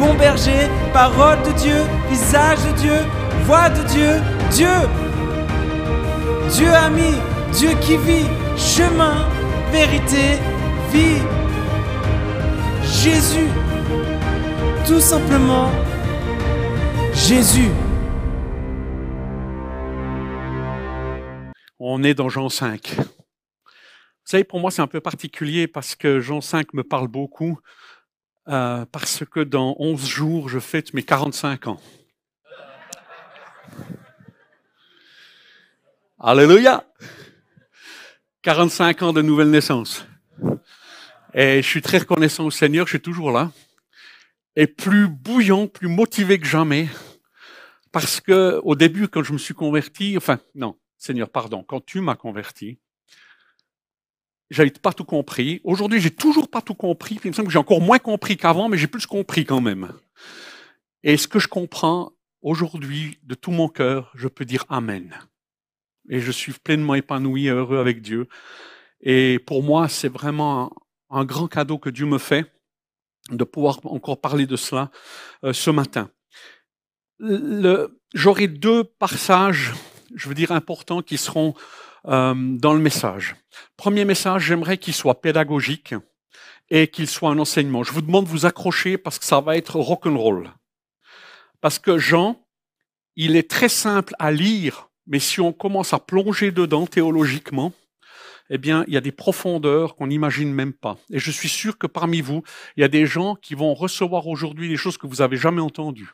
bon berger, parole de Dieu, visage de Dieu, voix de Dieu, Dieu. Dieu ami, Dieu qui vit, chemin, vérité, vie. Jésus, tout simplement Jésus. On est dans Jean 5. Vous savez, pour moi, c'est un peu particulier parce que Jean 5 me parle beaucoup, euh, parce que dans 11 jours, je fête mes 45 ans. Alléluia 45 ans de nouvelle naissance. Et je suis très reconnaissant au Seigneur, je suis toujours là. Et plus bouillant, plus motivé que jamais. Parce que au début, quand je me suis converti, enfin, non, Seigneur, pardon, quand tu m'as converti, j'avais pas tout compris. Aujourd'hui, j'ai toujours pas tout compris. il me semble que j'ai encore moins compris qu'avant, mais j'ai plus compris quand même. Et ce que je comprends aujourd'hui de tout mon cœur, je peux dire Amen. Et je suis pleinement épanoui et heureux avec Dieu. Et pour moi, c'est vraiment un, grand cadeau que Dieu me fait de pouvoir encore parler de cela euh, ce matin. J'aurai deux passages, je veux dire, importants qui seront euh, dans le message. Premier message, j'aimerais qu'il soit pédagogique et qu'il soit un enseignement. Je vous demande de vous accrocher parce que ça va être rock'n'roll. Parce que Jean, il est très simple à lire, mais si on commence à plonger dedans théologiquement, eh bien, il y a des profondeurs qu'on n'imagine même pas. Et je suis sûr que parmi vous, il y a des gens qui vont recevoir aujourd'hui des choses que vous avez jamais entendues.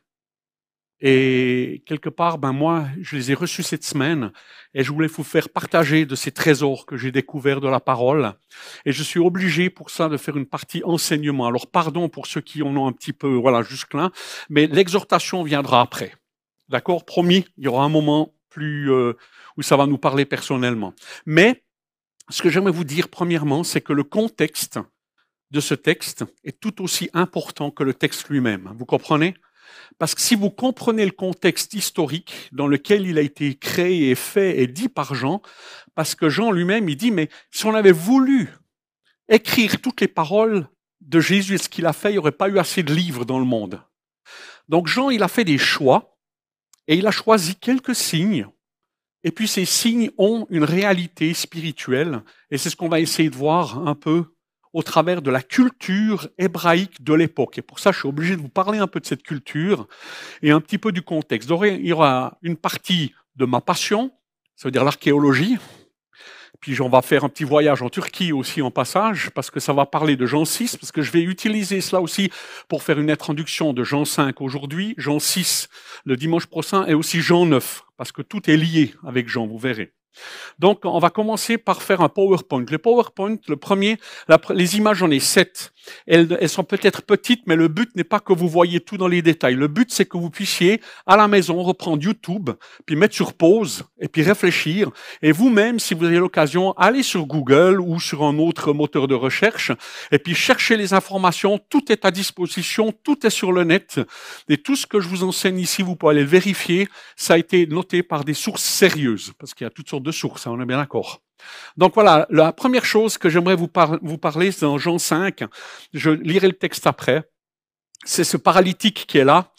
Et quelque part, ben moi, je les ai reçus cette semaine et je voulais vous faire partager de ces trésors que j'ai découverts de la parole. Et je suis obligé pour ça de faire une partie enseignement. Alors pardon pour ceux qui en ont un petit peu, voilà, jusque-là, mais l'exhortation viendra après. D'accord? Promis, il y aura un moment plus euh, où ça va nous parler personnellement. Mais ce que j'aimerais vous dire premièrement, c'est que le contexte de ce texte est tout aussi important que le texte lui-même. Vous comprenez? Parce que si vous comprenez le contexte historique dans lequel il a été créé et fait et dit par Jean, parce que Jean lui-même, il dit, mais si on avait voulu écrire toutes les paroles de Jésus et ce qu'il a fait, il n'y aurait pas eu assez de livres dans le monde. Donc Jean, il a fait des choix et il a choisi quelques signes. Et puis ces signes ont une réalité spirituelle et c'est ce qu'on va essayer de voir un peu au travers de la culture hébraïque de l'époque. Et pour ça, je suis obligé de vous parler un peu de cette culture et un petit peu du contexte. il y aura une partie de ma passion, ça veut dire l'archéologie. Puis on va faire un petit voyage en Turquie aussi en passage, parce que ça va parler de Jean 6, parce que je vais utiliser cela aussi pour faire une introduction de Jean 5 aujourd'hui, Jean 6 le dimanche prochain, et aussi Jean 9, parce que tout est lié avec Jean, vous verrez. Donc, on va commencer par faire un PowerPoint. Le PowerPoint, le premier, les images, j'en ai sept. Elles, elles sont peut-être petites, mais le but n'est pas que vous voyez tout dans les détails. Le but, c'est que vous puissiez, à la maison, reprendre YouTube, puis mettre sur pause, et puis réfléchir. Et vous-même, si vous avez l'occasion, allez sur Google ou sur un autre moteur de recherche, et puis cherchez les informations. Tout est à disposition, tout est sur le net. Et tout ce que je vous enseigne ici, vous pouvez aller le vérifier. Ça a été noté par des sources sérieuses, parce qu'il y a toutes sortes de sources, hein, on est bien d'accord. Donc voilà, la première chose que j'aimerais vous, parler, c'est dans Jean 5, je lirai le texte après, c'est ce paralytique qui est là,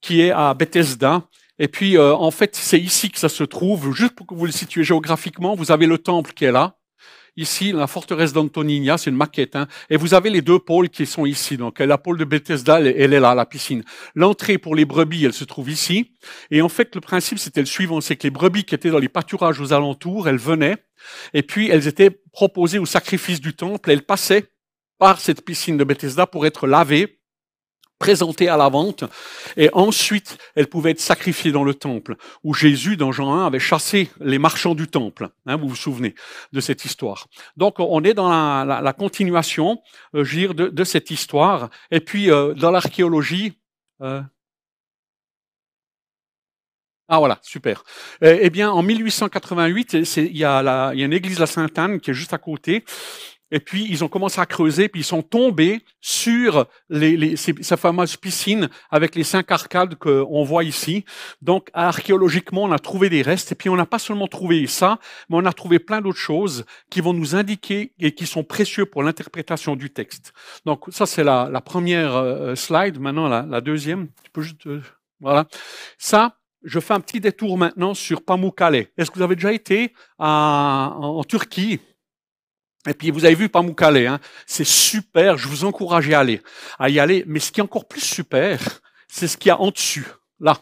qui est à Bethesda. Et puis, euh, en fait, c'est ici que ça se trouve. Juste pour que vous le situez géographiquement, vous avez le temple qui est là. Ici, la forteresse d'Antoninia, c'est une maquette. Hein, et vous avez les deux pôles qui sont ici. Donc, la pôle de Bethesda, elle est là, la piscine. L'entrée pour les brebis, elle se trouve ici. Et en fait, le principe, c'était le suivant. C'est que les brebis qui étaient dans les pâturages aux alentours, elles venaient. Et puis, elles étaient proposées au sacrifice du temple. Elles passaient par cette piscine de Bethesda pour être lavées présentées à la vente, et ensuite elles pouvaient être sacrifiées dans le temple, où Jésus, dans Jean 1, avait chassé les marchands du temple. Hein, vous vous souvenez de cette histoire. Donc on est dans la, continuation, euh, de, cette histoire. Et puis euh, dans l'archéologie, euh, Ah voilà, super. Eh, eh bien, en 1888, il y, a y a une église la Sainte-Anne qui est juste à côté. Et puis, ils ont commencé à creuser, puis ils sont tombés sur les, les, sa fameuse piscine avec les cinq arcades qu'on voit ici. Donc, archéologiquement, on a trouvé des restes. Et puis, on n'a pas seulement trouvé ça, mais on a trouvé plein d'autres choses qui vont nous indiquer et qui sont précieux pour l'interprétation du texte. Donc, ça, c'est la, la, première euh, slide. Maintenant, la, la deuxième. Tu peux juste... Euh, voilà. Ça, je fais un petit détour maintenant sur Pamukkale. Est-ce que vous avez déjà été en, en Turquie? Et puis vous avez vu Pamukkale, hein, c'est super, je vous encourage à, aller, à y aller. Mais ce qui est encore plus super, c'est ce qu'il y a en dessus, là.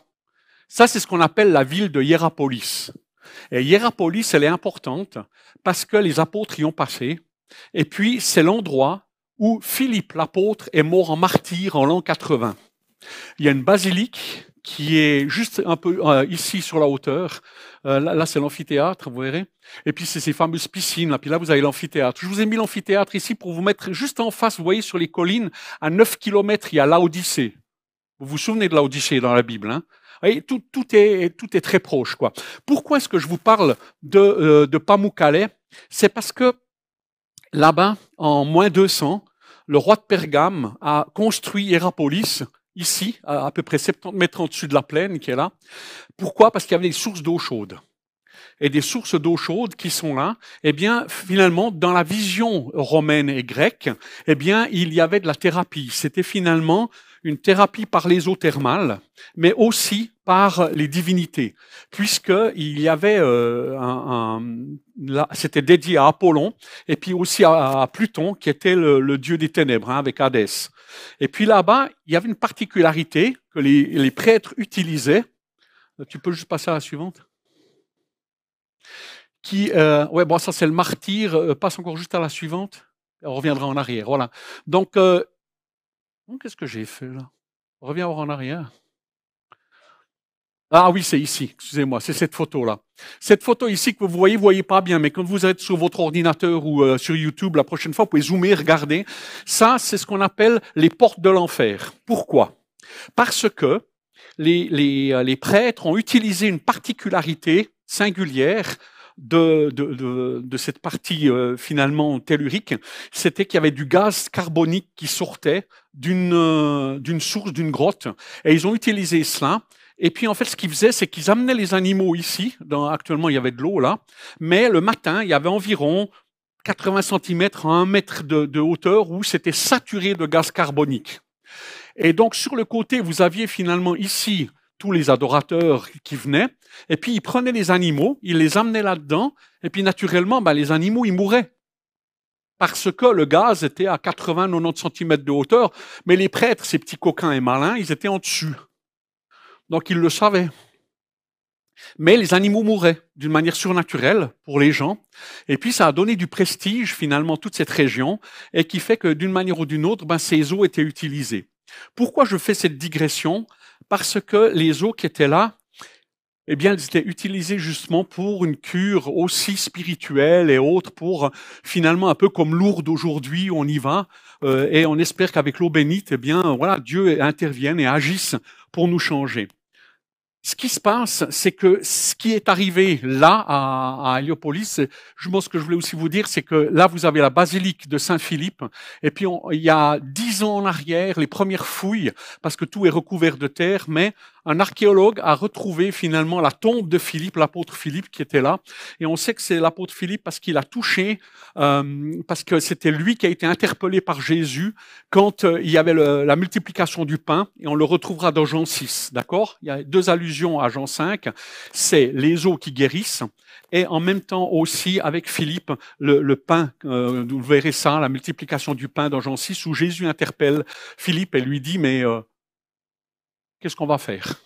Ça, c'est ce qu'on appelle la ville de Hierapolis. Et Hierapolis, elle est importante parce que les apôtres y ont passé. Et puis, c'est l'endroit où Philippe, l'apôtre, est mort en martyr en l'an 80. Il y a une basilique qui est juste un peu euh, ici sur la hauteur. Euh, là, c'est l'amphithéâtre, vous verrez. Et puis, c'est ces fameuses piscines. Là. Puis là, vous avez l'amphithéâtre. Je vous ai mis l'amphithéâtre ici pour vous mettre juste en face. Vous voyez, sur les collines, à 9 kilomètres, il y a l'Odyssée. Vous vous souvenez de l'Odyssée dans la Bible hein? Voyez, tout, est, très proche. Quoi. Pourquoi est-ce que je vous parle de, euh, Pamukkale C'est parce que là-bas, en moins 200, le roi de Pergame a construit Hierapolis ici, à, peu près 70 mètres en dessus de la plaine qui est là. Pourquoi? Parce qu'il y avait des sources d'eau chaude. Et des sources d'eau chaude qui sont là, eh bien, finalement, dans la vision romaine et grecque, eh bien, il y avait de la thérapie. C'était finalement une thérapie par les eaux thermales, mais aussi par les divinités, puisqu'il y avait euh, un, c'était dédié à Apollon et puis aussi à, Pluton, qui était le, dieu des ténèbres, hein, avec Hadès. Et puis là-bas, il y avait une particularité que les, prêtres utilisaient. Tu peux juste passer à la suivante qui, euh, ouais, bon, ça c'est le martyr. Euh, passe encore juste à la suivante. On reviendra en arrière. Voilà. Donc, euh, qu'est-ce que j'ai fait là? Reviens en arrière. Ah oui, c'est ici, excusez-moi, c'est cette photo-là. Cette photo ici que vous voyez, vous voyez pas bien, mais quand vous êtes sur votre ordinateur ou euh, sur YouTube la prochaine fois, vous pouvez zoomer, regarder. Ça, c'est ce qu'on appelle les portes de l'enfer. Pourquoi? Parce que les, les, euh, prêtres ont utilisé une particularité singulière de, de, de, cette partie euh, finalement tellurique, c'était qu'il y avait du gaz carbonique qui sortait d'une source, d'une grotte, et ils ont utilisé cela et puis en fait, ce qu'ils faisaient, c'est qu'ils amenaient les animaux ici. Actuellement, il y avait de l'eau là, mais le matin, il y avait environ 80 cm à 1 mètre de, de hauteur où c'était saturé de gaz carbonique. Et donc sur le côté, vous aviez finalement ici tous les adorateurs qui venaient, et puis ils prenaient les animaux, ils les amenaient là-dedans, et puis naturellement, ben, les animaux, ils mouraient. Parce que le gaz était à 80-90 cm de hauteur, mais les prêtres, ces petits coquins et malins, ils étaient en dessus. Donc ils le savaient. Mais les animaux mouraient d'une manière surnaturelle pour les gens. Et puis ça a donné du prestige finalement toute cette région et qui fait que d'une manière ou d'une autre, ben, ces eaux étaient utilisées. Pourquoi je fais cette digression? Parce que les eaux qui étaient là, eh bien, elles étaient utilisées justement pour une cure aussi spirituelle et autre, pour finalement un peu comme lourde aujourd'hui, on y va, euh, et on espère qu'avec l'eau bénite, eh bien, voilà, Dieu intervienne et agisse pour nous changer. Ce qui se passe, c'est que ce qui est arrivé là à, Héliopolis, je pense que je voulais aussi vous dire, c'est que là vous avez la basilique de Saint-Philippe, et puis il y a dix en arrière, les premières fouilles, parce que tout est recouvert de terre, mais un archéologue a retrouvé finalement la tombe de Philippe, l'apôtre Philippe qui était là. Et on sait que c'est l'apôtre Philippe parce qu'il a touché, euh, parce que c'était lui qui a été interpellé par Jésus quand euh, il y avait la multiplication du pain. Et on le retrouvera dans Jean 6, d'accord? Il y a deux allusions à Jean 5. C'est les eaux qui guérissent et en même temps aussi avec Philippe, le, le pain, euh, vous verrez ça, la multiplication du pain dans Jean 6, où Jésus interpelle Philippe et lui dit, mais qu'est-ce qu'on va faire?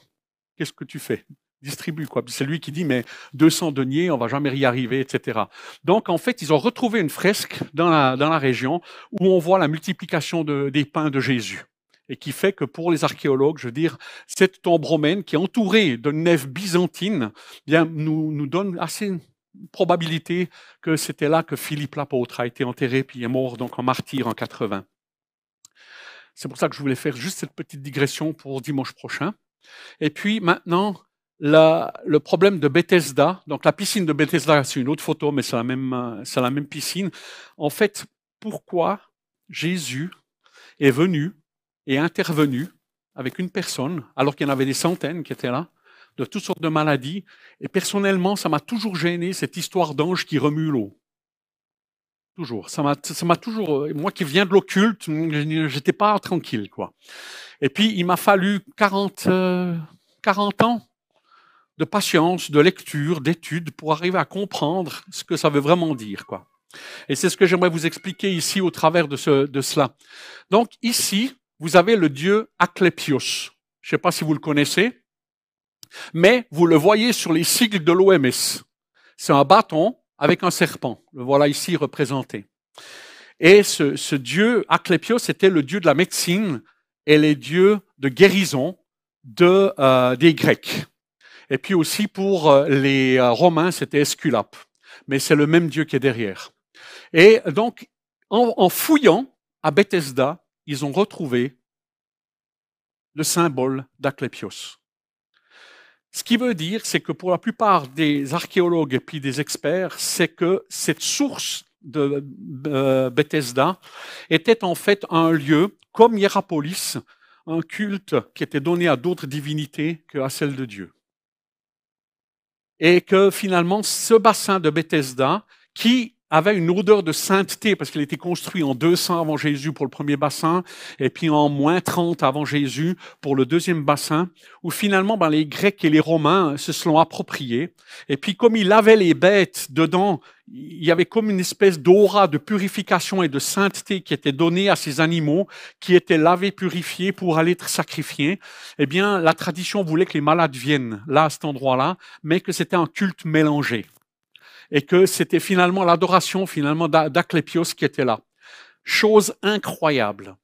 Qu'est-ce que tu fais? Distribue quoi. C'est lui qui dit mais 200 deniers, on va jamais y arriver, etc. Donc en fait, ils ont retrouvé une fresque dans la, dans la région où on voit la multiplication de, des pains de Jésus et qui fait que pour les archéologues, je veux dire, cette tombe romaine qui est entourée de nef byzantine, bien nous, nous donne assez probabilité que c'était là que Philippe l'apôtre a été enterré puis est mort donc en martyr en 80. C'est pour ça que je voulais faire juste cette petite digression pour dimanche prochain. Et puis maintenant, le problème de Bethesda. Donc la piscine de Bethesda, c'est une autre photo, mais c'est la même, c'est la même piscine. En fait, pourquoi Jésus est venu et intervenu avec une personne, alors qu'il y en avait des centaines qui étaient là, de toutes sortes de maladies? Et personnellement, ça m'a toujours gêné, cette histoire d'ange qui remue l'eau. Toujours. Ça m'a, ça m'a toujours, moi qui viens de l'occulte, j'étais pas tranquille, quoi. Et puis, il m'a fallu 40, 40 euh, ans de patience, de lecture, d'études pour arriver à comprendre ce que ça veut vraiment dire, quoi. Et c'est ce que j'aimerais vous expliquer ici au travers de, ce, de cela. Donc, ici, vous avez le dieu Aklepios. Je ne sais pas si vous le connaissez, mais vous le voyez sur les sigles de l'OMS. C'est un bâton avec un serpent. Le voilà ici représenté. Et ce, ce dieu Aklepios était le dieu de la médecine et les dieux de guérison de, euh, des Grecs. Et puis aussi pour euh, les euh, Romains, c'était Esculape. Mais c'est le même dieu qui est derrière. Et donc, en, en fouillant à Bethesda, ils ont retrouvé le symbole d'Aclépios. Ce qui veut dire, c'est que pour la plupart des archéologues et puis des experts, c'est que cette source de euh, Bethesda était en fait un lieu comme Hierapolis, un culte qui était donné à d'autres divinités qu'à celle de Dieu. Et que finalement, ce bassin de Bethesda, qui avait une odeur de sainteté parce qu'il était construit en 200 avant Jésus pour le premier bassin et puis en moins 30 avant Jésus pour le deuxième bassin où finalement ben, les Grecs et les Romains se sont appropriés. Et puis comme il avait les bêtes dedans, il y avait comme une espèce d'aura de purification et de sainteté qui était donnée à ces animaux qui étaient lavés, purifiés pour aller être sacrifiés. Eh bien, la tradition voulait que les malades viennent là, à cet endroit-là, mais que c'était un culte mélangé et que c'était finalement l'adoration finalement qui était là. Chose incroyable,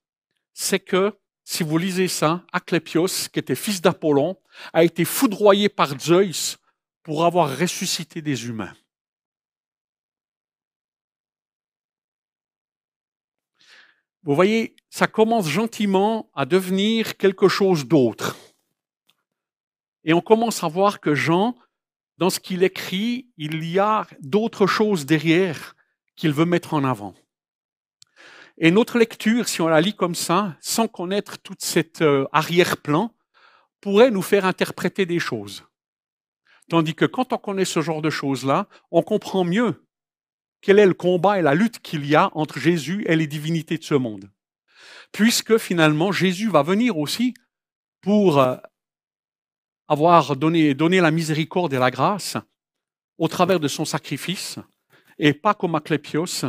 c'est que si vous lisez ça, Aclépios, qui était fils d'Apollon, a été foudroyé par Zeus pour avoir ressuscité des humains. Vous voyez, ça commence gentiment à devenir quelque chose d'autre. Et on commence à voir que Jean dans ce qu'il écrit, il y a d'autres choses derrière qu'il veut mettre en avant. Et notre lecture, si on la lit comme ça, sans connaître tout cet euh, arrière-plan, pourrait nous faire interpréter des choses. Tandis que quand on connaît ce genre de choses-là, on comprend mieux quel est le combat et la lutte qu'il y a entre Jésus et les divinités de ce monde. Puisque finalement, Jésus va venir aussi pour euh, avoir donné, donné la miséricorde et la grâce au travers de son sacrifice, et pas comme Aclépios,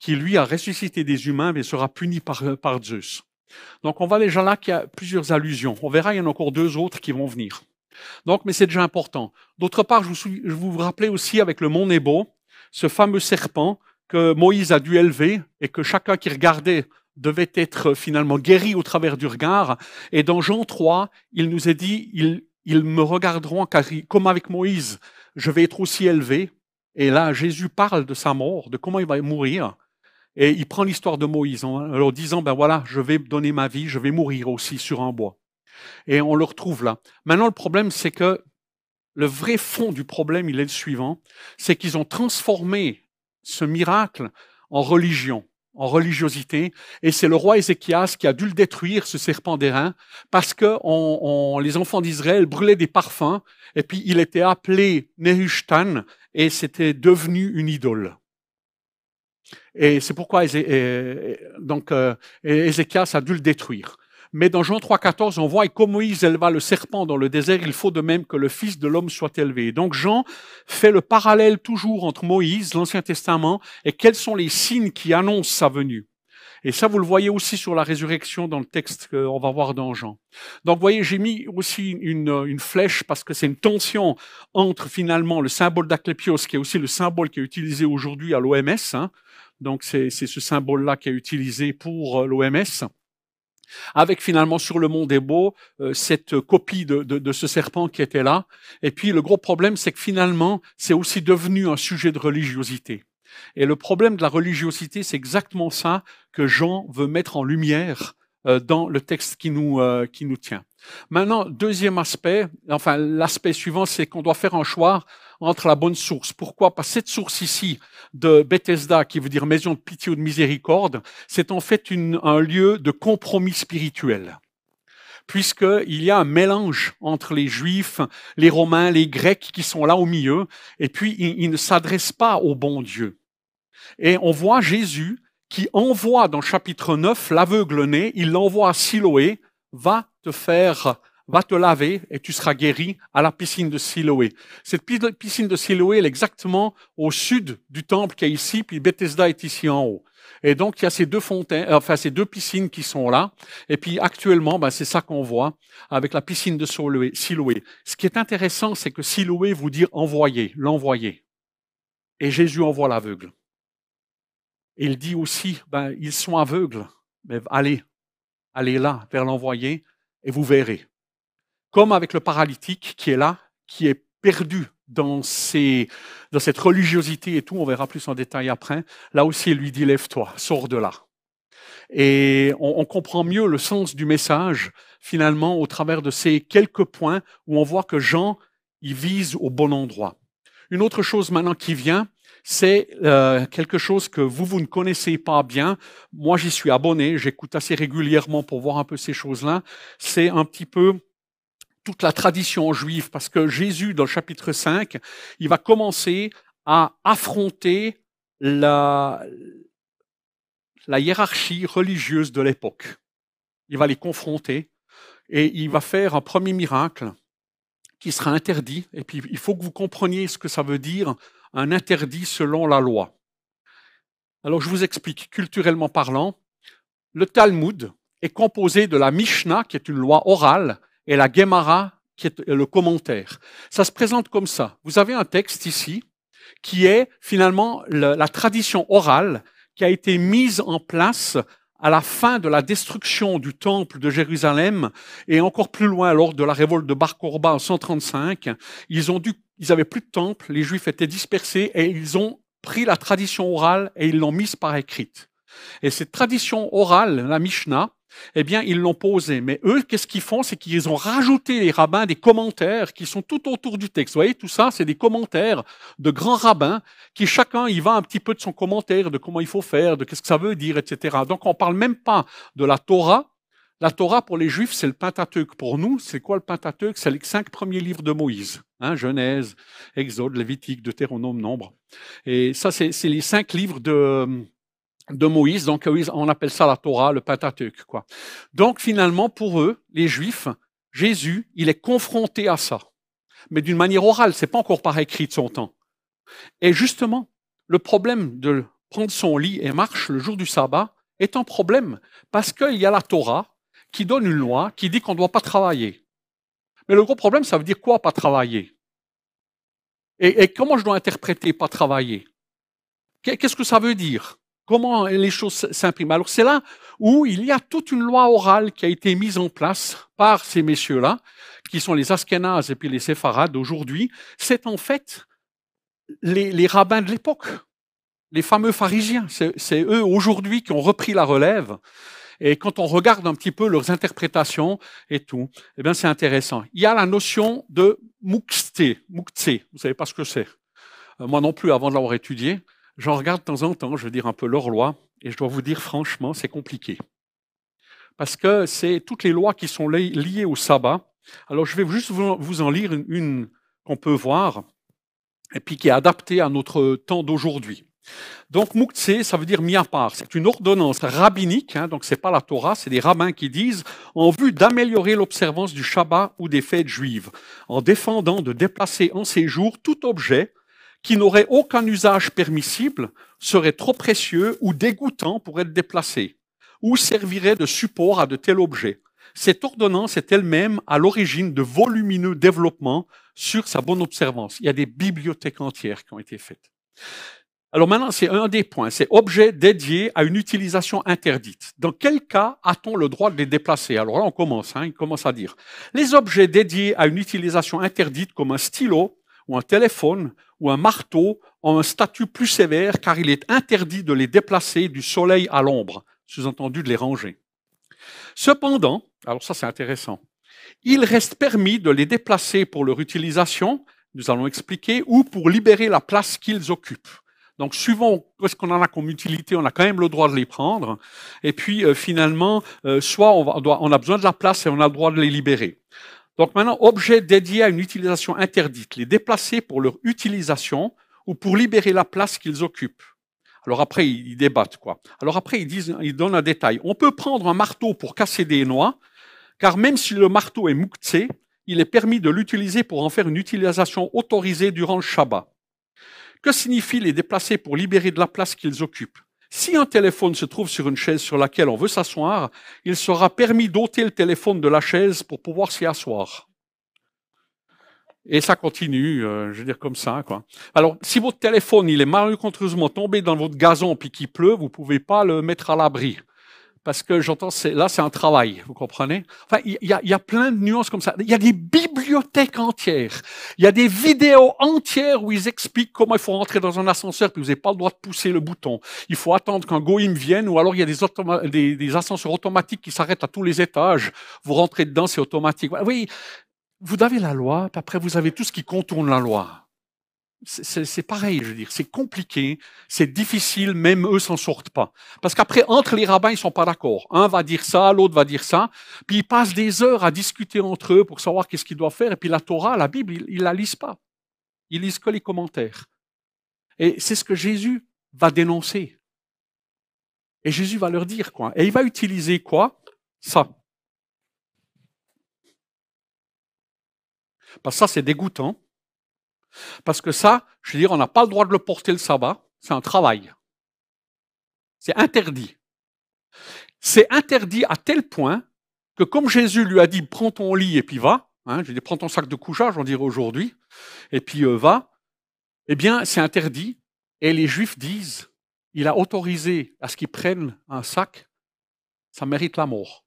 qui lui a ressuscité des humains, mais sera puni par, par Zeus. Donc on voit déjà là qu'il y a plusieurs allusions. On verra, il y en a encore deux autres qui vont venir. Donc, mais c'est déjà important. D'autre part, je vous, je vous rappelais aussi avec le mont Nebo, ce fameux serpent que Moïse a dû élever et que chacun qui regardait devait être finalement guéri au travers du regard. Et dans Jean 3, il nous est dit, il, ils me regarderont comme avec Moïse, je vais être aussi élevé. Et là, Jésus parle de sa mort, de comment il va mourir. Et il prend l'histoire de Moïse en leur disant, ben voilà, je vais donner ma vie, je vais mourir aussi sur un bois. Et on le retrouve là. Maintenant, le problème, c'est que le vrai fond du problème, il est le suivant, c'est qu'ils ont transformé ce miracle en religion en religiosité, et c'est le roi Ézéchias qui a dû le détruire, ce serpent d'airain, parce que les enfants d'Israël brûlaient des parfums, et puis il était appelé Nehushtan, et c'était devenu une idole. Et c'est pourquoi euh, Ézéchias a dû le détruire. Mais dans Jean 3,14, on voit, et comme Moïse éleva le serpent dans le désert, il faut de même que le Fils de l'homme soit élevé. Donc Jean fait le parallèle toujours entre Moïse, l'Ancien Testament, et quels sont les signes qui annoncent sa venue. Et ça, vous le voyez aussi sur la résurrection dans le texte qu'on va voir dans Jean. Donc, vous voyez, j'ai mis aussi une, une flèche parce que c'est une tension entre finalement le symbole d'Aclépios, qui est aussi le symbole qui est utilisé aujourd'hui à l'OMS. Hein. Donc, c'est ce symbole-là qui est utilisé pour euh, l'OMS avec finalement sur le mont des Beaux euh, cette copie de, de, de, ce serpent qui était là. Et puis le gros problème, c'est que finalement, c'est aussi devenu un sujet de religiosité. Et le problème de la religiosité, c'est exactement ça que Jean veut mettre en lumière dans le texte qui nous, euh, qui nous tient. Maintenant, deuxième aspect, enfin l'aspect suivant, c'est qu'on doit faire un choix entre la bonne source. Pourquoi? Parce que cette source ici de Bethesda, qui veut dire maison de pitié ou de miséricorde, c'est en fait un lieu de compromis spirituel puisqu'il y a un mélange entre les Juifs, les Romains, les Grecs qui sont là au milieu, et puis ils, ne s'adressent pas au bon Dieu. Et on voit Jésus qui envoie dans chapitre 9 l'aveugle né, il l'envoie à Siloé, va te faire, va te laver et tu seras guéri à la piscine de Siloé. Cette piscine de Siloé, elle est exactement au sud du temple qui est ici, puis Bethesda est ici en haut. Et donc, il y a ces deux fontaines, euh, enfin, ces deux piscines qui sont là. Et puis, actuellement, ben, c'est ça qu'on voit avec la piscine de Siloé. Ce qui est intéressant, c'est que Siloé vous dit envoyer, l'envoyer. Et Jésus envoie l'aveugle. Il dit aussi, ben, ils sont aveugles, mais allez, allez là, vers l'envoyé, et vous verrez. Comme avec le paralytique qui est là, qui est perdu dans, dans cette religiosité et tout, on verra plus en détail après, là aussi, il lui dit, lève-toi, sors de là. Et on, on, comprend mieux le sens du message, finalement, au travers de ces quelques points où on voit que Jean, il vise au bon endroit. Une autre chose maintenant qui vient, c'est euh, quelque chose que vous, vous ne connaissez pas bien. Moi, j'y suis abonné, j'écoute assez régulièrement pour voir un peu ces choses-là. C'est un petit peu toute la tradition juive, parce que Jésus, dans le chapitre 5, il va commencer à affronter la, la hiérarchie religieuse de l'époque. Il va les confronter et il va faire un premier miracle qui sera interdit. Et puis, il faut que vous compreniez ce que ça veut dire, un interdit selon la loi. Alors, je vous explique, culturellement parlant, le Talmud est composé de la Mishnah, qui est une loi orale, et la Gemara, qui est le commentaire. Ça se présente comme ça. Vous avez un texte ici qui est finalement la, tradition orale qui a été mise en place à la fin de la destruction du temple de Jérusalem et encore plus loin lors de la révolte de Bar Korba en 135, ils ont dû, ils avaient plus de temple, les Juifs étaient dispersés et ils ont pris la tradition orale et ils l'ont mise par écrite. Et cette tradition orale, la Mishnah, eh bien, ils l'ont posé. Mais eux, qu'est-ce qu'ils font? C'est qu'ils ont rajouté, les rabbins, des commentaires qui sont tout autour du texte. Vous voyez, tout ça, c'est des commentaires de grands rabbins qui, chacun, y va un petit peu de son commentaire, de comment il faut faire, de qu'est-ce que ça veut dire, etc. Donc, on parle même pas de la Torah. La Torah, pour les Juifs, c'est le Pentateuque. Pour nous, c'est quoi le Pentateuque? C'est les cinq premiers livres de Moïse. Hein, Genèse, Exode, Lévitique, Deutéronome, Nombre. Et ça, c'est les cinq livres de Moïse. Donc, on appelle ça la Torah, le Pentateuque. Donc, finalement, pour eux, les Juifs, Jésus, il est confronté à ça. Mais d'une manière orale, c'est pas encore par écrit de son temps. Et justement, le problème de prendre son lit et marche le jour du sabbat est un problème parce qu'il y a la Torah qui donne une loi qui dit qu'on ne doit pas travailler. Mais le gros problème, ça veut dire quoi pas travailler? Et, comment je dois interpréter pas travailler? Qu'est-ce que ça veut dire? Comment les choses s'impriment? Alors c'est là où il y a toute une loi orale qui a été mise en place par ces messieurs-là, qui sont les Askénazes et puis les Séfarades aujourd'hui. C'est en fait les, rabbins de l'époque, les fameux pharisiens. C'est eux aujourd'hui qui ont repris la relève. Et quand on regarde un petit peu leurs interprétations et tout, eh bien c'est intéressant. Il y a la notion de muktsé. Muktsé, vous savez pas ce que c'est. Euh, moi non plus avant de l'avoir étudié. J'en regarde de temps en temps, je veux dire un peu leur loi, et je dois vous dire franchement, c'est compliqué. Parce que c'est toutes les lois qui sont liées au sabbat. Alors je vais juste vous en lire une, qu'on peut voir, et puis qui est adaptée à notre temps d'aujourd'hui. Donc Mouktsé, ça veut dire mis à part. C'est une ordonnance rabbinique, hein, donc c'est pas la Torah, c'est des rabbins qui disent en vue d'améliorer l'observance du Shabbat ou des fêtes juives, en défendant de déplacer en séjour tout objet qui n'aurait aucun usage permissible serait trop précieux ou dégoûtant pour être déplacé, ou servirait de support à de tels objets. Cette ordonnance est elle-même à l'origine de volumineux développements sur sa bonne observance. Il y a des bibliothèques entières qui ont été faites. Alors maintenant, c'est un des points, c'est objet dédié à une utilisation interdite. Dans quel cas a-t-on le droit de les déplacer? Alors là, on commence, hein, il commence à dire. Les objets dédiés à une utilisation interdite, comme un stylo ou un téléphone ou un marteau ont un statut plus sévère car il est interdit de les déplacer du soleil à l'ombre, sous-entendu de les ranger. Cependant, alors ça c'est intéressant, il reste permis de les déplacer pour leur utilisation, nous allons expliquer, ou pour libérer la place qu'ils occupent. Donc, suivant ce qu'on en a comme utilité, on a quand même le droit de les prendre. Et puis, euh, finalement, euh, soit on, a besoin de la place et on a le droit de les libérer. Donc maintenant, objet dédié à une utilisation interdite, les déplacer pour leur utilisation ou pour libérer la place qu'ils occupent. Alors après, ils débattent quoi. Alors après, ils disent, ils donnent un détail. On peut prendre un marteau pour casser des noix, car même si le marteau est mouktsé, il est permis de l'utiliser pour en faire une utilisation autorisée durant le Shabbat. Que signifie les déplacer pour libérer de la place qu'ils occupent? Si un téléphone se trouve sur une chaise sur laquelle on veut s'asseoir, il sera permis d'ôter le téléphone de la chaise pour pouvoir s'y asseoir. Et ça continue, euh, je veux dire comme ça, quoi. Alors, si votre téléphone il est malencontreusement tombé dans votre gazon puis qu'il pleut, vous pouvez pas le mettre à l'abri parce que j'entends, là, c'est un travail, vous comprenez? Enfin, il y a, plein de nuances comme ça. Il y a des bibliothèques entières. Il y a des vidéos entières où ils expliquent comment il faut rentrer dans un ascenseur, puis vous n'avez pas le droit de pousser le bouton. Il faut attendre qu'un goïm vienne, ou alors il y a des, des, des ascenseurs automatiques qui s'arrêtent à tous les étages. Vous rentrez dedans, c'est automatique. Oui, vous avez la loi, puis après vous avez tout ce qui contourne la loi c'est pareil, je veux dire, c'est compliqué, c'est difficile, même eux s'en sortent pas. Parce qu'après, entre les rabbins, ils sont pas d'accord. Un va dire ça, l'autre va dire ça, puis ils passent des heures à discuter entre eux pour savoir qu'est-ce qu'ils doivent faire, et puis la Torah, la Bible, ils, ils la lisent pas. Ils lisent que les commentaires. Et c'est ce que Jésus va dénoncer. Et Jésus va leur dire quoi Et il va utiliser quoi? Ça. Parce que ça, c'est dégoûtant. Parce que ça, je veux dire, on n'a pas le droit de le porter le sabbat, c'est un travail. C'est interdit. C'est interdit à tel point que comme Jésus lui a dit, prends ton lit et puis va, hein, je dis, prends ton sac de couchage, on dirait aujourd'hui, et puis euh, va, eh bien, c'est interdit. Et les Juifs disent, il a autorisé à ce qu'ils prennent un sac, ça mérite la mort.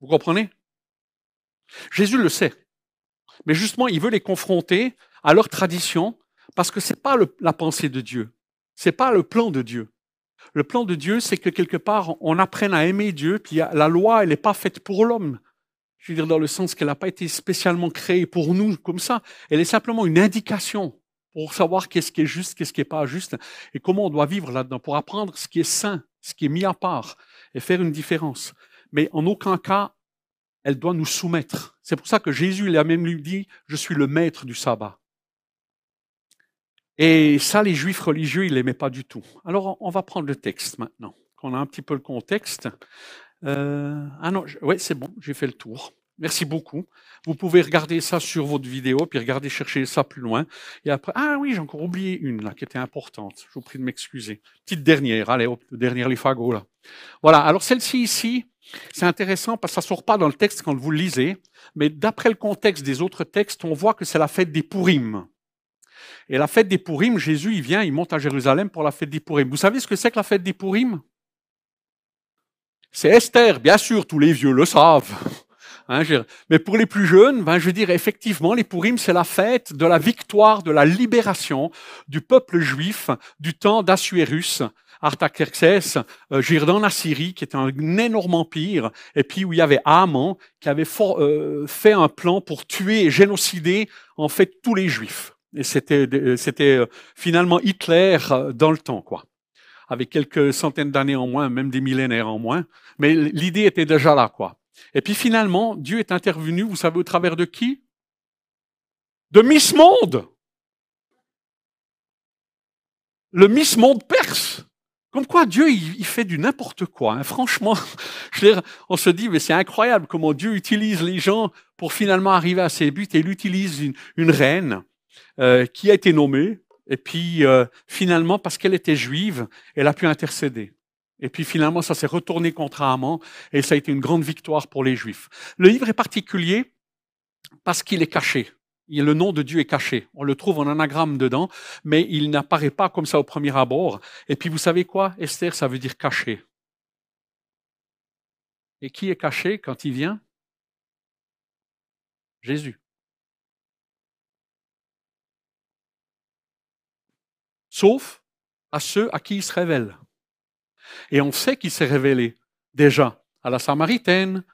Vous comprenez? Jésus le sait. Mais justement, il veut les confronter à leur tradition parce que c'est pas la pensée de Dieu. C'est pas le plan de Dieu. Le plan de Dieu, c'est que quelque part, on apprenne à aimer Dieu, puis la loi, elle n'est pas faite pour l'homme. Je veux dire, dans le sens qu'elle n'a pas été spécialement créée pour nous comme ça. Elle est simplement une indication pour savoir qu'est-ce qui est juste, qu'est-ce qui n'est pas juste, et comment on doit vivre là-dedans, pour apprendre ce qui est saint, ce qui est mis à part, et faire une différence. Mais en aucun cas, elle doit nous soumettre. C'est pour ça que Jésus il a même lui dit, je suis le maître du sabbat. Et ça, les juifs religieux, ils l'aimaient pas du tout. Alors, on va prendre le texte maintenant, qu'on a un petit peu le contexte. Euh, ah non, oui, c'est bon, j'ai fait le tour. Merci beaucoup. Vous pouvez regarder ça sur votre vidéo, puis regarder chercher ça plus loin. Et après, ah oui, j'ai encore oublié une là qui était importante. Je vous prie de m'excuser. Petite dernière, allez, hop, dernière les fagots là. Voilà. Alors celle-ci ici, c'est intéressant parce que ça sort pas dans le texte quand vous le lisez, mais d'après le contexte des autres textes, on voit que c'est la fête des Pourim. Et la fête des Pourim, Jésus, il vient, il monte à Jérusalem pour la fête des Pourim. Vous savez ce que c'est que la fête des Pourim? C'est Esther, bien sûr, tous les vieux le savent. Hein, mais pour les plus jeunes, ben, je veux dire, effectivement, les Pourim, c'est la fête de la victoire, de la libération du peuple juif du temps d'Assuérus, Artaxerxès, euh, Girdan Assyrie, qui était un énorme empire, et puis où il y avait Haman, qui avait euh, fait un plan pour tuer et génocider en fait tous les Juifs. Et c'était c'était euh, finalement Hitler dans le temps, quoi, avec quelques centaines d'années en moins, même des millénaires en moins. Mais l'idée était déjà là, quoi. Et puis finalement, Dieu est intervenu, vous savez, au travers de qui? De Miss Monde le Miss Monde perse. Comme quoi Dieu, il, fait du n'importe quoi. Hein. Franchement, on se dit, mais c'est incroyable comment Dieu utilise les gens pour finalement arriver à ses buts. Et il utilise une, reine euh, qui a été nommée. Et puis, euh, finalement, parce qu'elle était juive, elle a pu intercéder. Et puis finalement, ça s'est retourné contre et ça a été une grande victoire pour les Juifs. Le livre est particulier parce qu'il est caché le nom de Dieu est caché. On le trouve en anagramme dedans, mais il n'apparaît pas comme ça au premier abord. Et puis vous savez quoi? Esther, ça veut dire caché. Et qui est caché quand il vient? Jésus. Sauf à ceux à qui il se révèle. Et on sait qu'il s'est révélé déjà à la Samaritaine,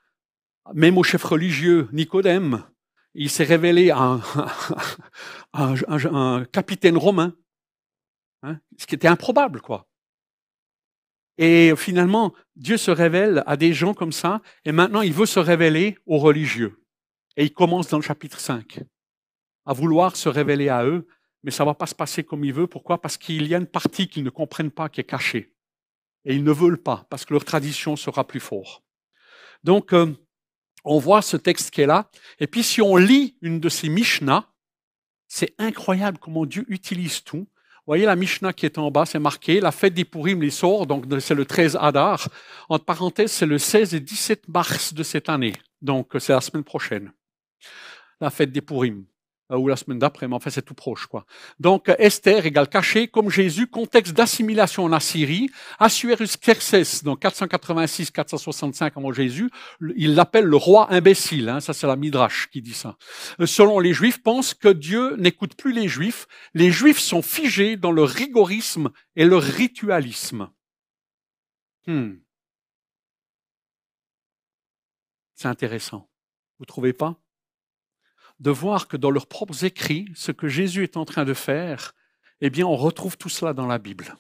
même au chef religieux Nicodème. Il s'est révélé à un, capitaine romain, hein, ce qui était improbable, quoi. Et finalement, Dieu se révèle à des gens comme ça, et maintenant il veut se révéler aux religieux. Et il commence dans le chapitre 5 à vouloir se révéler à eux, mais ça ne va pas se passer comme il veut. Pourquoi? Parce qu'il y a une partie qu'ils ne comprennent pas qui est cachée. Et ils ne veulent pas, parce que leur tradition sera plus forte. Donc, euh, on voit ce texte qui est là. Et puis, si on lit une de ces Mishnah, c'est incroyable comment Dieu utilise tout. Vous voyez la Mishnah qui est en bas, c'est marqué, la fête des Purim les sort, donc c'est le 13 Adar. Entre parenthèses, c'est le 16 et 17 mars de cette année. Donc, c'est la semaine prochaine. La fête des Purim. Euh, ou la semaine d'après, mais enfin c'est tout proche. quoi. Donc Esther égale caché, comme Jésus, contexte d'assimilation en Assyrie. Assuérus Xerxes, donc 486-465 avant Jésus, il l'appelle le roi imbécile. Hein, ça c'est la Midrash qui dit ça. Euh, selon les Juifs, pensent que Dieu n'écoute plus les Juifs. Les Juifs sont figés dans leur rigorisme et leur ritualisme. Hmm. C'est intéressant. Vous trouvez pas? De voir que dans leurs propres écrits, ce que Jésus est en train de faire, eh bien, on retrouve tout cela dans la Bible.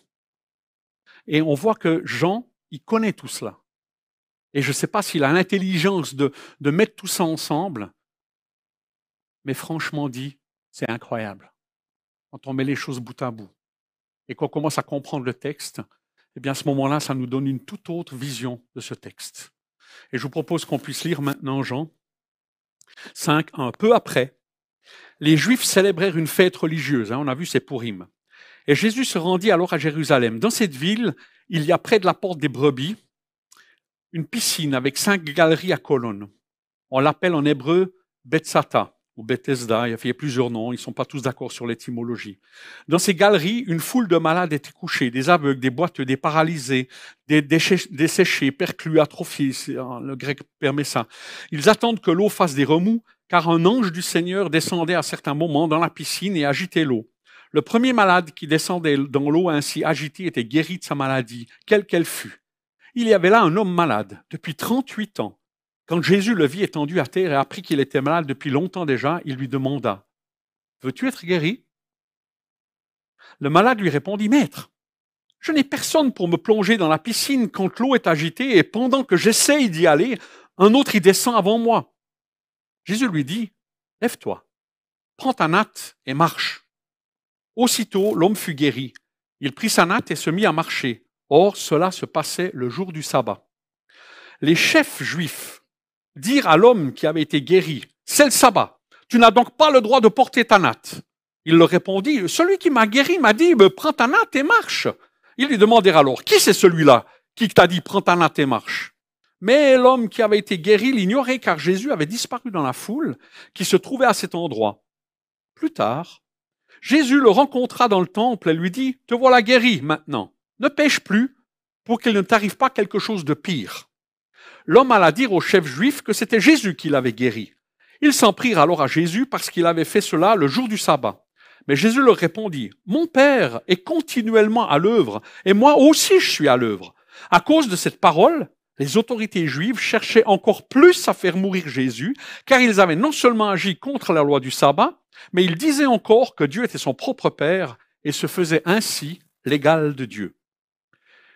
Et on voit que Jean, il connaît tout cela. Et je ne sais pas s'il a l'intelligence de, mettre tout ça ensemble, mais franchement dit, c'est incroyable. Quand on met les choses bout à bout et qu'on commence à comprendre le texte, eh bien, à ce moment-là, ça nous donne une toute autre vision de ce texte. Et je vous propose qu'on puisse lire maintenant Jean 5, un peu après, les Juifs célébrèrent une fête religieuse. Hein, on a vu, c'est Purim. Et Jésus se rendit alors à Jérusalem. Dans cette ville, il y a près de la porte des brebis une piscine avec cinq galeries à colonnes. On l'appelle en hébreu Bethsata Bethesda. Il y a plusieurs noms. Ils ne sont pas tous d'accord sur l'étymologie. Dans ces galeries, une foule de malades était couchée, des aveugles, des boiteux, des paralysés, des desséchés, perclus, atrophiés. Le grec permet ça. Ils attendent que l'eau fasse des remous, car un ange du Seigneur descendait à certains moments dans la piscine et agitait l'eau. Le premier malade qui descendait dans l'eau ainsi agitée était guéri de sa maladie, quelle qu'elle fût. Il y avait là un homme malade, depuis 38 ans. Quand Jésus le vit étendu à terre et apprit qu'il était malade depuis longtemps déjà, il lui demanda Veux-tu être guéri? Le malade lui répondit Maître, je n'ai personne pour me plonger dans la piscine quand l'eau est agitée et pendant que j'essaye d'y aller, un autre y descend avant moi. Jésus lui dit Lève-toi, prends ta natte et marche. Aussitôt, l'homme fut guéri. Il prit sa natte et se mit à marcher. Or, cela se passait le jour du sabbat. Les chefs juifs dire à l'homme qui avait été guéri, c'est le sabbat, tu n'as donc pas le droit de porter ta natte. Il leur répondit, celui qui m'a guéri m'a dit, prends ta natte et marche. Ils lui demandèrent alors, qui c'est celui-là qui t'a dit, prends ta natte et marche? Mais l'homme qui avait été guéri l'ignorait car Jésus avait disparu dans la foule qui se trouvait à cet endroit. Plus tard, Jésus le rencontra dans le temple et lui dit, te voilà guéri maintenant, ne pêche plus pour qu'il ne t'arrive pas quelque chose de pire l'homme alla dire au chef juif que c'était Jésus qui l'avait guéri. Ils s'en prirent alors à Jésus parce qu'il avait fait cela le jour du sabbat. Mais Jésus leur répondit, Mon Père est continuellement à l'œuvre, et moi aussi je suis à l'œuvre. À cause de cette parole, les autorités juives cherchaient encore plus à faire mourir Jésus, car ils avaient non seulement agi contre la loi du sabbat, mais ils disaient encore que Dieu était son propre Père et se faisait ainsi l'égal de Dieu.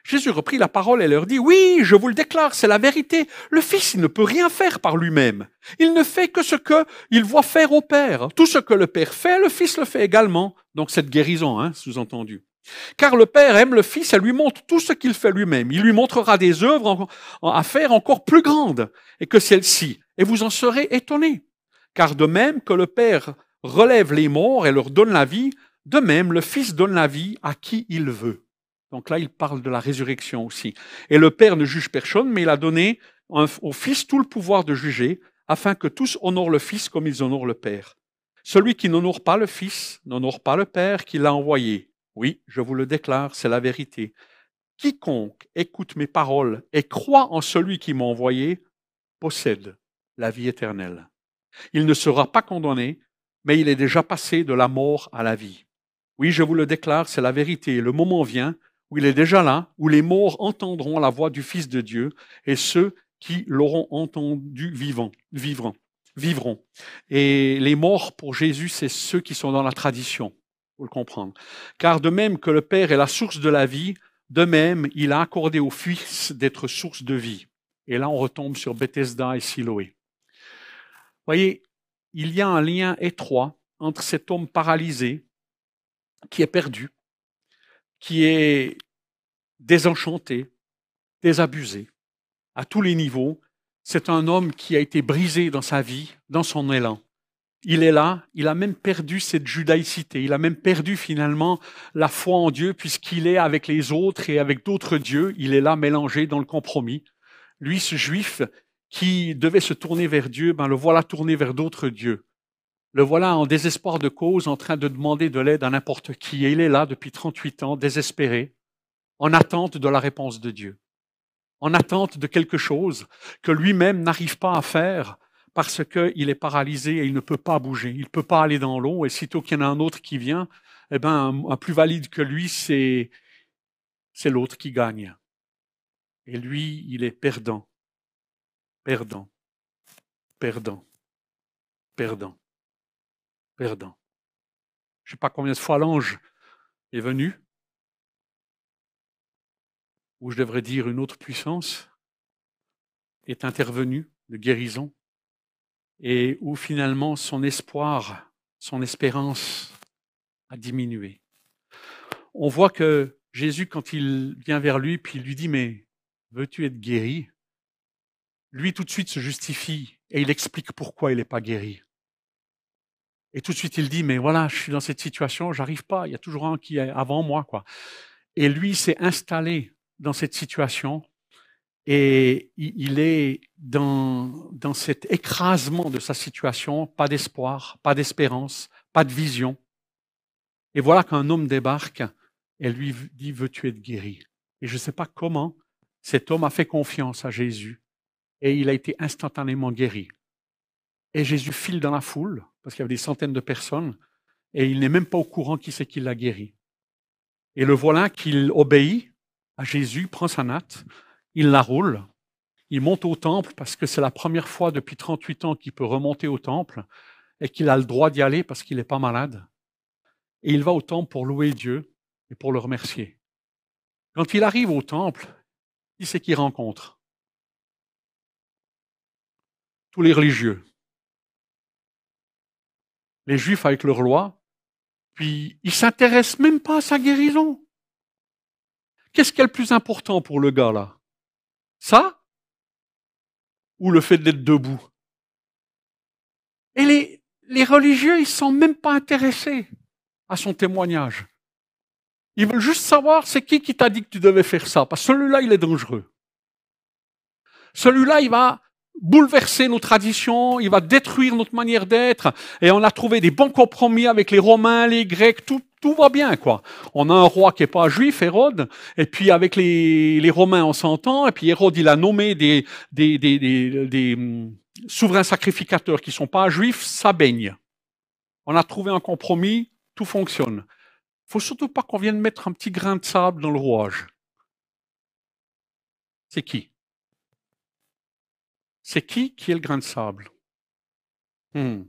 Jésus reprit la parole et leur dit, oui, je vous le déclare, c'est la vérité. Le Fils, il ne peut rien faire par lui-même. Il ne fait que ce que il voit faire au Père. Tout ce que le Père fait, le Fils le fait également. Donc cette guérison, hein, sous-entendu. Car le Père aime le Fils et lui montre tout ce qu'il fait lui-même. Il lui montrera des œuvres à faire encore plus grandes que celles-ci. Et vous en serez étonnés. Car de même que le Père relève les morts et leur donne la vie, de même le Fils donne la vie à qui il veut. Donc là, il parle de la résurrection aussi. Et le Père ne juge personne, mais il a donné au Fils tout le pouvoir de juger, afin que tous honorent le Fils comme ils honorent le Père. Celui qui n'honore pas le Fils n'honore pas le Père qui l'a envoyé. Oui, je vous le déclare, c'est la vérité. Quiconque écoute mes paroles et croit en celui qui m'a envoyé possède la vie éternelle. Il ne sera pas condamné, mais il est déjà passé de la mort à la vie. Oui, je vous le déclare, c'est la vérité. Le moment vient il est déjà là, où les morts entendront la voix du Fils de Dieu, et ceux qui l'auront entendu vivant, vivront, vivront. Et les morts pour Jésus, c'est ceux qui sont dans la tradition, pour le comprendre. Car de même que le Père est la source de la vie, de même, il a accordé au Fils d'être source de vie. Et là, on retombe sur Bethesda et Siloé. Voyez, il y a un lien étroit entre cet homme paralysé qui est perdu, qui est désenchanté, désabusé, à tous les niveaux. C'est un homme qui a été brisé dans sa vie, dans son élan. Il est là, il a même perdu cette judaïcité, il a même perdu finalement la foi en Dieu puisqu'il est avec les autres et avec d'autres dieux, il est là mélangé dans le compromis. Lui, ce juif qui devait se tourner vers Dieu, ben le voilà tourné vers d'autres dieux. Le voilà en désespoir de cause, en train de demander de l'aide à n'importe qui. Et il est là depuis 38 ans, désespéré, en attente de la réponse de Dieu, en attente de quelque chose que lui-même n'arrive pas à faire parce qu'il est paralysé et il ne peut pas bouger, il ne peut pas aller dans l'eau. Et sitôt qu'il y en a un autre qui vient, eh ben, un, plus valide que lui, c'est, c'est l'autre qui gagne. Et lui, il est perdant, perdant, perdant, perdant perdant. Je ne sais pas combien de fois l'ange est venu, ou je devrais dire une autre puissance, est intervenue de guérison, et où finalement son espoir, son espérance a diminué. On voit que Jésus, quand il vient vers lui, puis il lui dit, mais veux-tu être guéri? Lui, tout de suite, se justifie et il explique pourquoi il n'est pas guéri. Et tout de suite, il dit, mais voilà, je suis dans cette situation, j'arrive pas, il y a toujours un qui est avant moi, quoi. Et lui s'est installé dans cette situation et il est dans, dans cet écrasement de sa situation, pas d'espoir, pas d'espérance, pas de vision. Et voilà qu'un homme débarque et lui dit, veux-tu être guéri? Et je ne sais pas comment cet homme a fait confiance à Jésus et il a été instantanément guéri. Et Jésus file dans la foule, parce qu'il y avait des centaines de personnes, et il n'est même pas au courant qui c'est qui l'a guéri. Et le voilà qu'il obéit Jésus, prend sa natte, il la roule, il monte au temple parce que c'est la première fois depuis 38 ans qu'il peut remonter au temple et qu'il a le droit d'y aller parce qu'il n'est pas malade. Et il va au temple pour louer Dieu et pour le remercier. Quand il arrive au temple, qui c'est qu'il rencontre? Tous les religieux les Juifs avec leur loi, puis ils s'intéressent même pas à sa guérison. Qu'est-ce qui est le plus important pour le gars là? Ça? Ou le fait d'être debout? Et les, religieux, ils sont même pas intéressés à son témoignage. Ils veulent juste savoir c'est qui qui t'a dit que tu devais faire ça, parce que celui-là, il est dangereux. Celui-là, il va bouleverser nos traditions, il va détruire notre manière d'être. Et on a trouvé des bons compromis avec les Romains, les Grecs, tout, tout va bien, quoi. On a un roi qui est pas juif, Hérode, et puis avec les, les Romains, on s'entend, et puis Hérode, il a nommé des, des, des, des, hum, souverains sacrificateurs qui sont pas juifs, ça baigne. On a trouvé un compromis, tout fonctionne. faut surtout pas qu'on vienne mettre un petit grain de sable dans le rouage. C'est qui? C'est qui qui est le grain de sable? Hmm.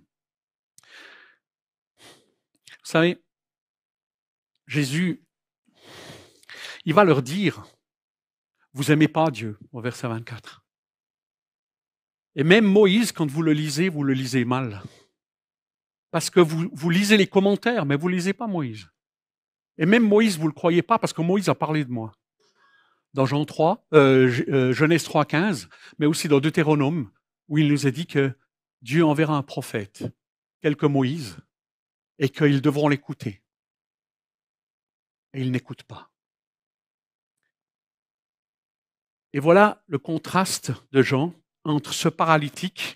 Vous savez, Jésus, il va leur dire, vous aimez pas Dieu, au verset 24. Et même Moïse, quand vous le lisez, vous le lisez mal. Parce que vous, vous lisez les commentaires, mais vous lisez pas Moïse. Et même Moïse, vous le croyez pas, parce que Moïse a parlé de moi dans Jean 3, euh, euh, Genèse 3, 15, mais aussi dans Deutéronome, où il nous a dit que Dieu enverra un prophète, tel que Moïse, et qu'ils devront l'écouter. Et ils n'écoutent pas. Et voilà le contraste de Jean entre ce paralytique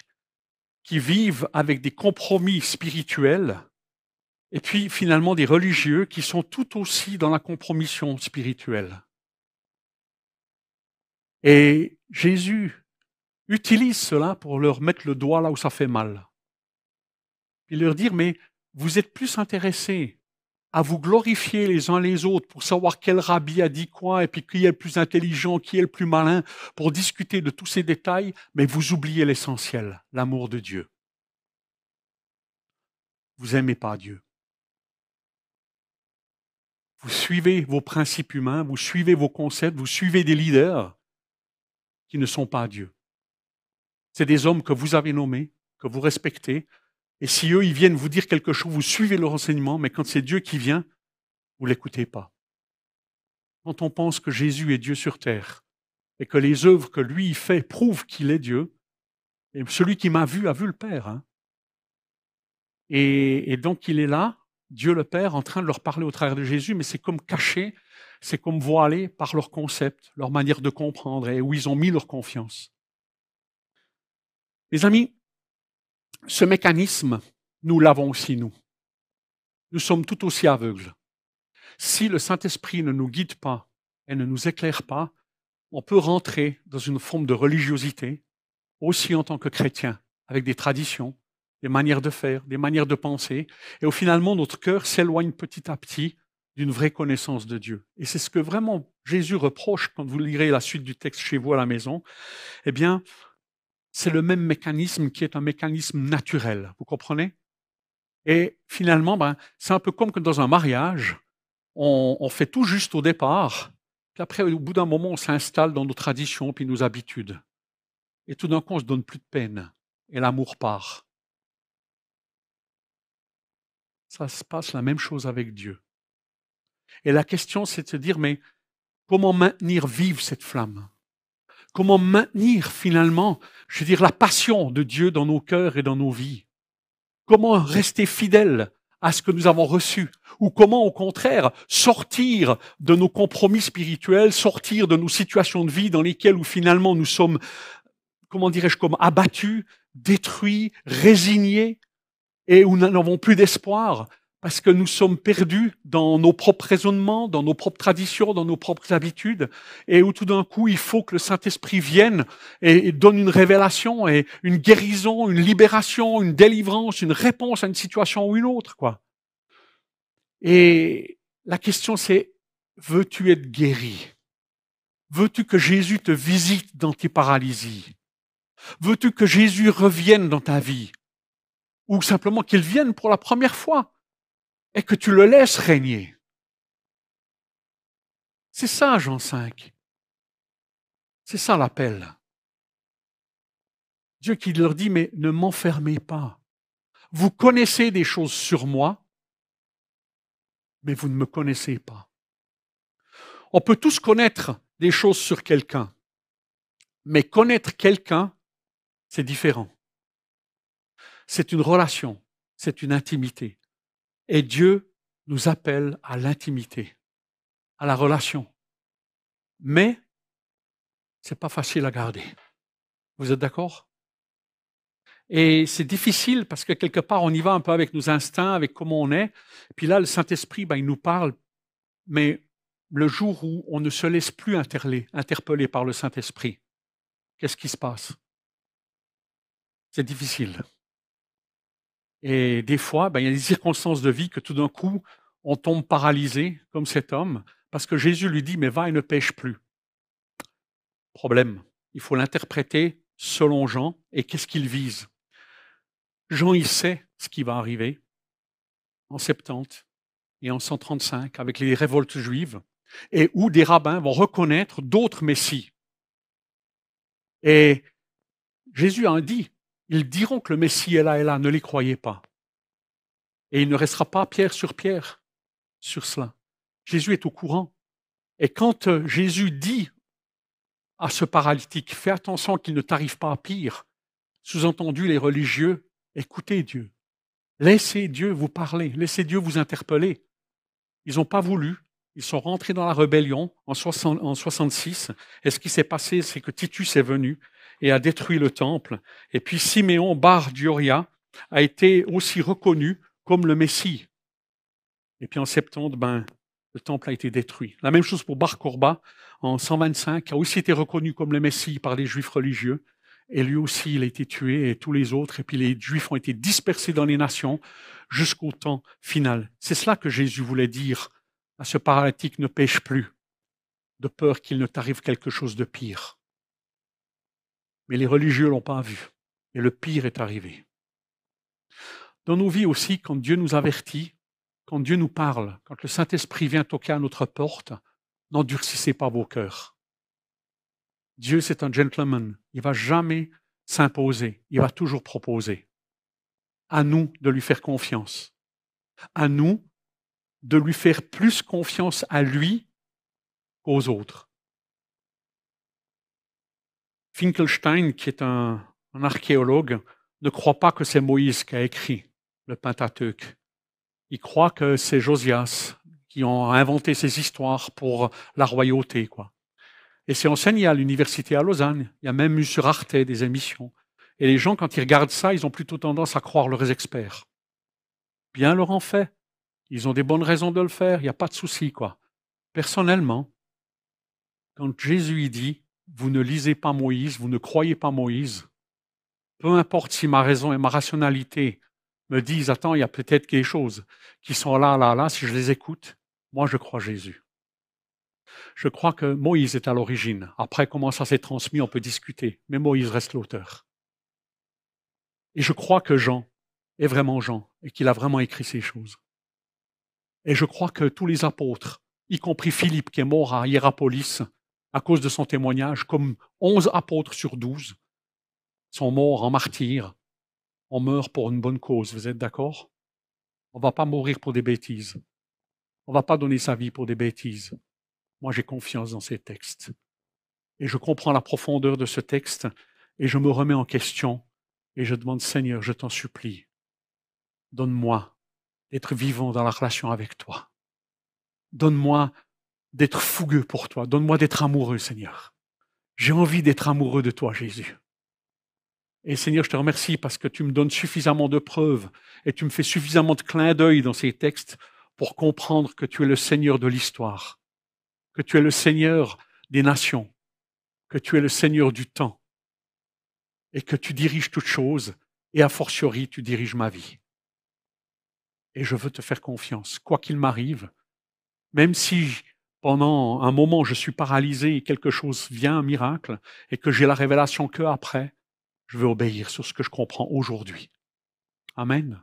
qui vivent avec des compromis spirituels et puis finalement des religieux qui sont tout aussi dans la compromission spirituelle. Et Jésus utilise cela pour leur mettre le doigt là où ça fait mal. Puis leur dire, mais vous êtes plus intéressés à vous glorifier les uns les autres pour savoir quel rabbi a dit quoi et puis qui est le plus intelligent, qui est le plus malin, pour discuter de tous ces détails, mais vous oubliez l'essentiel, l'amour de Dieu. Vous n'aimez pas Dieu. Vous suivez vos principes humains, vous suivez vos concepts, vous suivez des leaders qui ne sont pas Dieu. C'est des hommes que vous avez nommés, que vous respectez, et si eux, ils viennent vous dire quelque chose, vous suivez leur enseignement, mais quand c'est Dieu qui vient, vous l'écoutez pas. Quand on pense que Jésus est Dieu sur terre, et que les œuvres que lui fait prouvent qu'il est Dieu, celui qui m'a vu a vu le Père. Hein. Et, et donc il est là, Dieu le Père, en train de leur parler au travers de Jésus, mais c'est comme caché, c'est comme voilé par leur concept, leur manière de comprendre et où ils ont mis leur confiance. Les amis, ce mécanisme, nous l'avons aussi, nous. Nous sommes tout aussi aveugles. Si le Saint-Esprit ne nous guide pas et ne nous éclaire pas, on peut rentrer dans une forme de religiosité, aussi en tant que chrétien, avec des traditions, des manières de faire, des manières de penser, et au finalement notre cœur s'éloigne petit à petit d'une vraie connaissance de Dieu. Et c'est ce que vraiment Jésus reproche quand vous lirez la suite du texte chez vous à la maison. Eh bien, c'est le même mécanisme qui est un mécanisme naturel. Vous comprenez? Et finalement, ben, c'est un peu comme dans un mariage, on, fait tout juste au départ, puis après, au bout d'un moment, on s'installe dans nos traditions, puis nos habitudes. Et tout d'un coup, on se donne plus de peine, et l'amour part. Ça se passe la même chose avec Dieu. Et la question, c'est de se dire, mais comment maintenir vive cette flamme? Comment maintenir finalement, je veux dire, la passion de Dieu dans nos cœurs et dans nos vies? Comment rester fidèle à ce que nous avons reçu? Ou comment, au contraire, sortir de nos compromis spirituels, sortir de nos situations de vie dans lesquelles où finalement nous sommes, comment dirais-je, comme abattus, détruits, résignés, et où nous n'avons plus d'espoir? Parce que nous sommes perdus dans nos propres raisonnements, dans nos propres traditions, dans nos propres habitudes, et où tout d'un coup, il faut que le Saint-Esprit vienne et, donne une révélation et une guérison, une libération, une délivrance, une réponse à une situation ou une autre, quoi. Et la question c'est, veux-tu être guéri? Veux-tu que Jésus te visite dans tes paralysies? Veux-tu que Jésus revienne dans ta vie? Ou simplement qu'il vienne pour la première fois? Et que tu le laisses régner. C'est ça, Jean 5. C'est ça l'appel. Dieu qui leur dit, mais ne m'enfermez pas. Vous connaissez des choses sur moi, mais vous ne me connaissez pas. On peut tous connaître des choses sur quelqu'un, mais connaître quelqu'un, c'est différent. C'est une relation, c'est une intimité. Et Dieu nous appelle à l'intimité, à la relation. Mais c'est pas facile à garder. Vous êtes d'accord? Et c'est difficile parce que quelque part on y va un peu avec nos instincts, avec comment on est. Puis là, le Saint-Esprit, ben, il nous parle. Mais le jour où on ne se laisse plus interpeller, interpeller par le Saint-Esprit, qu'est-ce qui se passe? C'est difficile. Et des fois, ben, il y a des circonstances de vie que tout d'un coup, on tombe paralysé, comme cet homme, parce que Jésus lui dit, mais va et ne pêche plus. Problème. Il faut l'interpréter selon Jean et qu'est-ce qu'il vise. Jean, il sait ce qui va arriver en 70 et en 135 avec les révoltes juives et où des rabbins vont reconnaître d'autres messies. Et Jésus a dit, ils diront que le Messie est là et là, ne les croyez pas. Et il ne restera pas pierre sur pierre sur cela. Jésus est au courant. Et quand euh, Jésus dit à ce paralytique, fais attention qu'il ne t'arrive pas à pire, sous-entendu les religieux, écoutez Dieu. Laissez Dieu vous parler, laissez Dieu vous interpeller. Ils n'ont pas voulu, ils sont rentrés dans la rébellion en, 66. Et ce qui s'est passé, c'est que Titus est venu et a détruit le temple. Et puis Siméon Bar Dioria a été aussi reconnu comme le Messie. Et puis en 70, ben, le temple a été détruit. La même chose pour Bar Korba en 125, qui a aussi été reconnu comme le Messie par les Juifs religieux. et lui aussi il a été tué, et tous les autres, et puis les Juifs ont été dispersés dans les nations jusqu'au temps final. C'est cela que Jésus voulait dire à ce paralytique, ne pêche plus, de peur qu'il ne t'arrive quelque chose de pire. Mais les religieux l'ont pas vu, et le pire est arrivé. Dans nos vies aussi, quand Dieu nous avertit, quand Dieu nous parle, quand le Saint-Esprit vient toquer à notre porte, n'endurcissez pas vos cœurs. Dieu, c'est un gentleman. Il va jamais s'imposer. Il va toujours proposer. À nous de lui faire confiance. À nous de lui faire plus confiance à lui qu'aux autres. Finkelstein, qui est un, archéologue, ne croit pas que c'est Moïse qui a écrit le Pentateuque. Il croit que c'est Josias qui ont inventé ces histoires pour la royauté, quoi. Et c'est enseigné à l'université à Lausanne. Il y a même eu sur Arte des émissions. Et les gens, quand ils regardent ça, ils ont plutôt tendance à croire leurs experts. Bien leur en fait. Ils ont des bonnes raisons de le faire. Il n'y a pas de souci, quoi. Personnellement, quand Jésus dit, vous ne lisez pas Moïse, vous ne croyez pas Moïse, peu importe si ma raison et ma rationalité me disent, attends, il y a peut-être quelque chose qui sont là, là, là, si je les écoute, moi je crois Jésus. Je crois que Moïse est à l'origine. Après, comment ça s'est transmis, on peut discuter. Mais Moïse reste l'auteur. Et je crois que Jean est vraiment Jean et qu'il a vraiment écrit ces choses. Et je crois que tous les apôtres, y compris Philippe qui est mort à Hierapolis à cause de son témoignage, comme onze apôtres sur douze, sont morts en martyrs. On meurt pour une bonne cause, vous êtes d'accord? On ne va pas mourir pour des bêtises. On ne va pas donner sa vie pour des bêtises. Moi, j'ai confiance dans ces textes. Et je comprends la profondeur de ce texte et je me remets en question et je demande, Seigneur, je t'en supplie, donne-moi d'être vivant dans la relation avec toi. Donne-moi d'être fougueux pour toi. Donne-moi d'être amoureux, Seigneur. J'ai envie d'être amoureux de toi, Jésus. Et Seigneur, je te remercie parce que tu me donnes suffisamment de preuves et tu me fais suffisamment de clins d'œil dans ces textes pour comprendre que tu es le Seigneur de l'histoire, que tu es le Seigneur des nations, que tu es le Seigneur du temps et que tu diriges toutes choses et a fortiori tu diriges ma vie. Et je veux te faire confiance, quoi qu'il m'arrive, même si pendant un moment je suis paralysé et quelque chose vient, un miracle, et que j'ai la révélation que après, je veux obéir sur ce que je comprends aujourd'hui. Amen.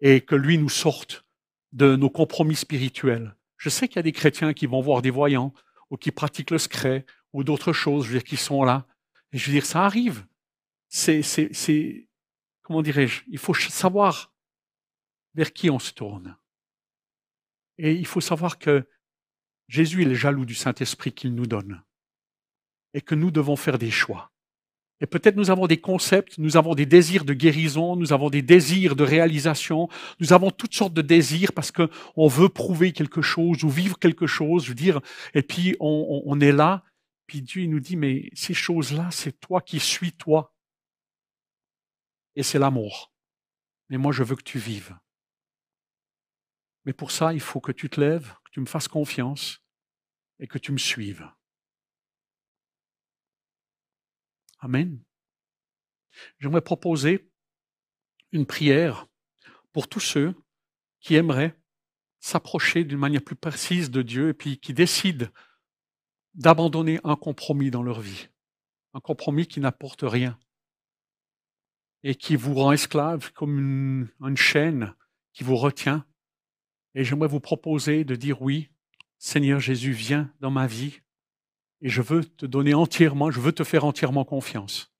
Et que lui nous sorte de nos compromis spirituels. Je sais qu'il y a des chrétiens qui vont voir des voyants ou qui pratiquent le secret ou d'autres choses, je veux dire, qui sont là. Je veux dire, ça arrive. C'est, c'est, c'est, comment dirais-je, il faut savoir vers qui on se tourne. Et il faut savoir que Jésus est jaloux du Saint-Esprit qu'il nous donne. Et que nous devons faire des choix. Et peut-être nous avons des concepts, nous avons des désirs de guérison, nous avons des désirs de réalisation, nous avons toutes sortes de désirs parce qu'on veut prouver quelque chose ou vivre quelque chose, je veux dire, et puis on, on est là, puis Dieu nous dit, mais ces choses-là, c'est toi qui suis toi. Et c'est l'amour. Mais moi, je veux que tu vives. Mais pour ça, il faut que tu te lèves, que tu me fasses confiance et que tu me suives. Amen. J'aimerais proposer une prière pour tous ceux qui aimeraient s'approcher d'une manière plus précise de Dieu et puis qui décident d'abandonner un compromis dans leur vie, un compromis qui n'apporte rien et qui vous rend esclave comme une, une chaîne qui vous retient. Et j'aimerais vous proposer de dire oui, Seigneur Jésus, viens dans ma vie, et je veux te donner entièrement, je veux te faire entièrement confiance.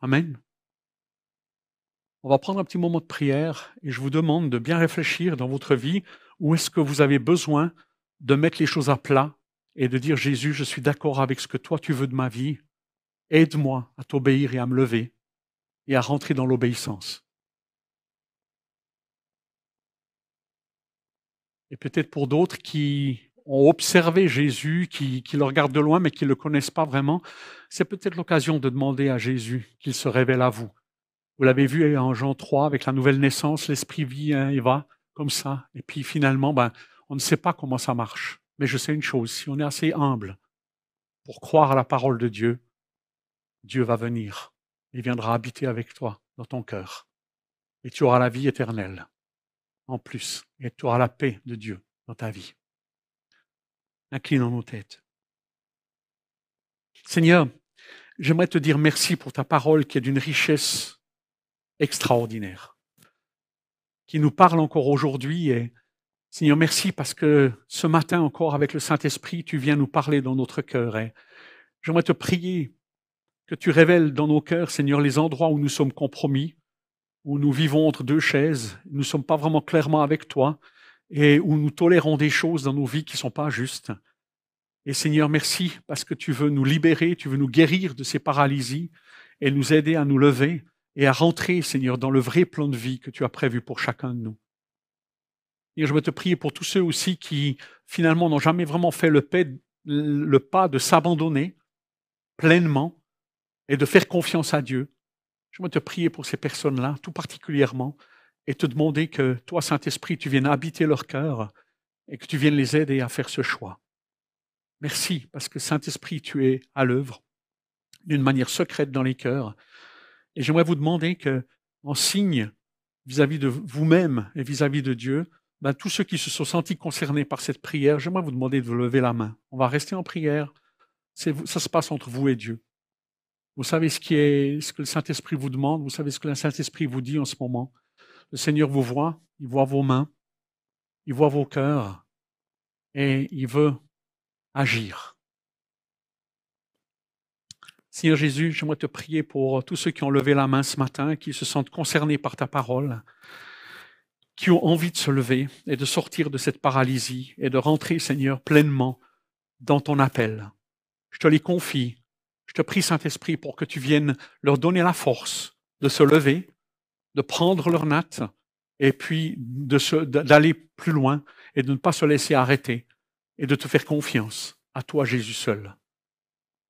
Amen. On va prendre un petit moment de prière et je vous demande de bien réfléchir dans votre vie où est-ce que vous avez besoin de mettre les choses à plat et de dire Jésus, je suis d'accord avec ce que toi tu veux de ma vie. Aide-moi à t'obéir et à me lever et à rentrer dans l'obéissance. Et peut-être pour d'autres qui ont observé Jésus, qui, le regardent de loin mais qui ne le connaissent pas vraiment, c'est peut-être l'occasion de demander à Jésus qu'il se révèle à vous. Vous l'avez vu en Jean 3 avec la nouvelle naissance, l'esprit vient et va comme ça. Et puis finalement, ben, on ne sait pas comment ça marche. Mais je sais une chose, si on est assez humble pour croire à la parole de Dieu, Dieu va venir. Il viendra habiter avec toi dans ton cœur. Et tu auras la vie éternelle en plus. Et tu auras la paix de Dieu dans ta vie. Inclinons nos têtes. Seigneur, j'aimerais te dire merci pour ta parole qui est d'une richesse extraordinaire, qui nous parle encore aujourd'hui. Et Seigneur, merci parce que ce matin encore, avec le Saint-Esprit, tu viens nous parler dans notre cœur. Et j'aimerais te prier que tu révèles dans nos cœurs, Seigneur, les endroits où nous sommes compromis, où nous vivons entre deux chaises, nous ne sommes pas vraiment clairement avec toi, et où nous tolérons des choses dans nos vies qui ne sont pas justes. Et Seigneur, merci parce que tu veux nous libérer, tu veux nous guérir de ces paralysies et nous aider à nous lever et à rentrer, Seigneur, dans le vrai plan de vie que tu as prévu pour chacun de nous. Et je veux te prier pour tous ceux aussi qui, finalement, n'ont jamais vraiment fait le, le pas de s'abandonner pleinement et de faire confiance à Dieu. Je veux te prier pour ces personnes-là, tout particulièrement, et te demander que toi, Saint-Esprit, tu viennes habiter leur cœur et que tu viennes les aider à faire ce choix. Merci parce que Saint-Esprit, tu es à l'œuvre d'une manière secrète dans les cœurs. Et j'aimerais vous demander que, en signe vis-à-vis de vous-même et vis-à-vis de Dieu, ben, tous ceux qui se sont sentis concernés par cette prière, j'aimerais vous demander de vous lever la main. On va rester en prière. ça se passe entre vous et Dieu. Vous savez ce, que le Saint-Esprit vous demande, vous savez ce que le Saint-Esprit vous dit en ce moment. Le Seigneur vous voit, il voit vos mains, il voit vos cœurs, et il veut agir. Seigneur Jésus, j'aimerais te prier pour tous ceux qui ont levé la main ce matin, qui se sentent concernés par ta parole, qui ont envie de se lever et de sortir de cette paralysie et de rentrer, Seigneur, pleinement dans ton appel. Je te les confie. Je te prie, Saint-Esprit, pour que tu viennes leur donner la force de se lever, de prendre leur natte et puis d'aller plus loin et de ne pas se laisser arrêter et de te faire confiance à toi, Jésus seul.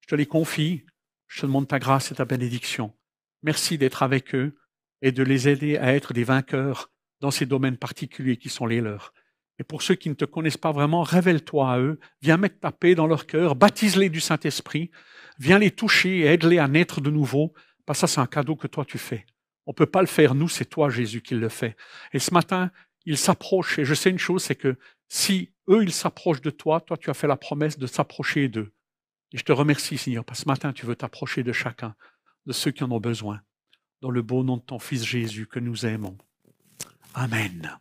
Je te les confie, je te demande ta grâce et ta bénédiction. Merci d'être avec eux et de les aider à être des vainqueurs dans ces domaines particuliers qui sont les leurs. Et pour ceux qui ne te connaissent pas vraiment, révèle-toi à eux, viens mettre ta paix dans leur cœur, baptise-les du Saint-Esprit, viens les toucher et aide-les à naître de nouveau, parce que ça c'est un cadeau que toi tu fais. On ne peut pas le faire, nous, c'est toi Jésus qui le fait. Et ce matin, il s'approche, et je sais une chose, c'est que si eux, ils s'approchent de toi, toi, tu as fait la promesse de s'approcher d'eux. Et je te remercie, Seigneur, parce que ce matin, tu veux t'approcher de chacun, de ceux qui en ont besoin, dans le beau nom de ton Fils Jésus que nous aimons. Amen.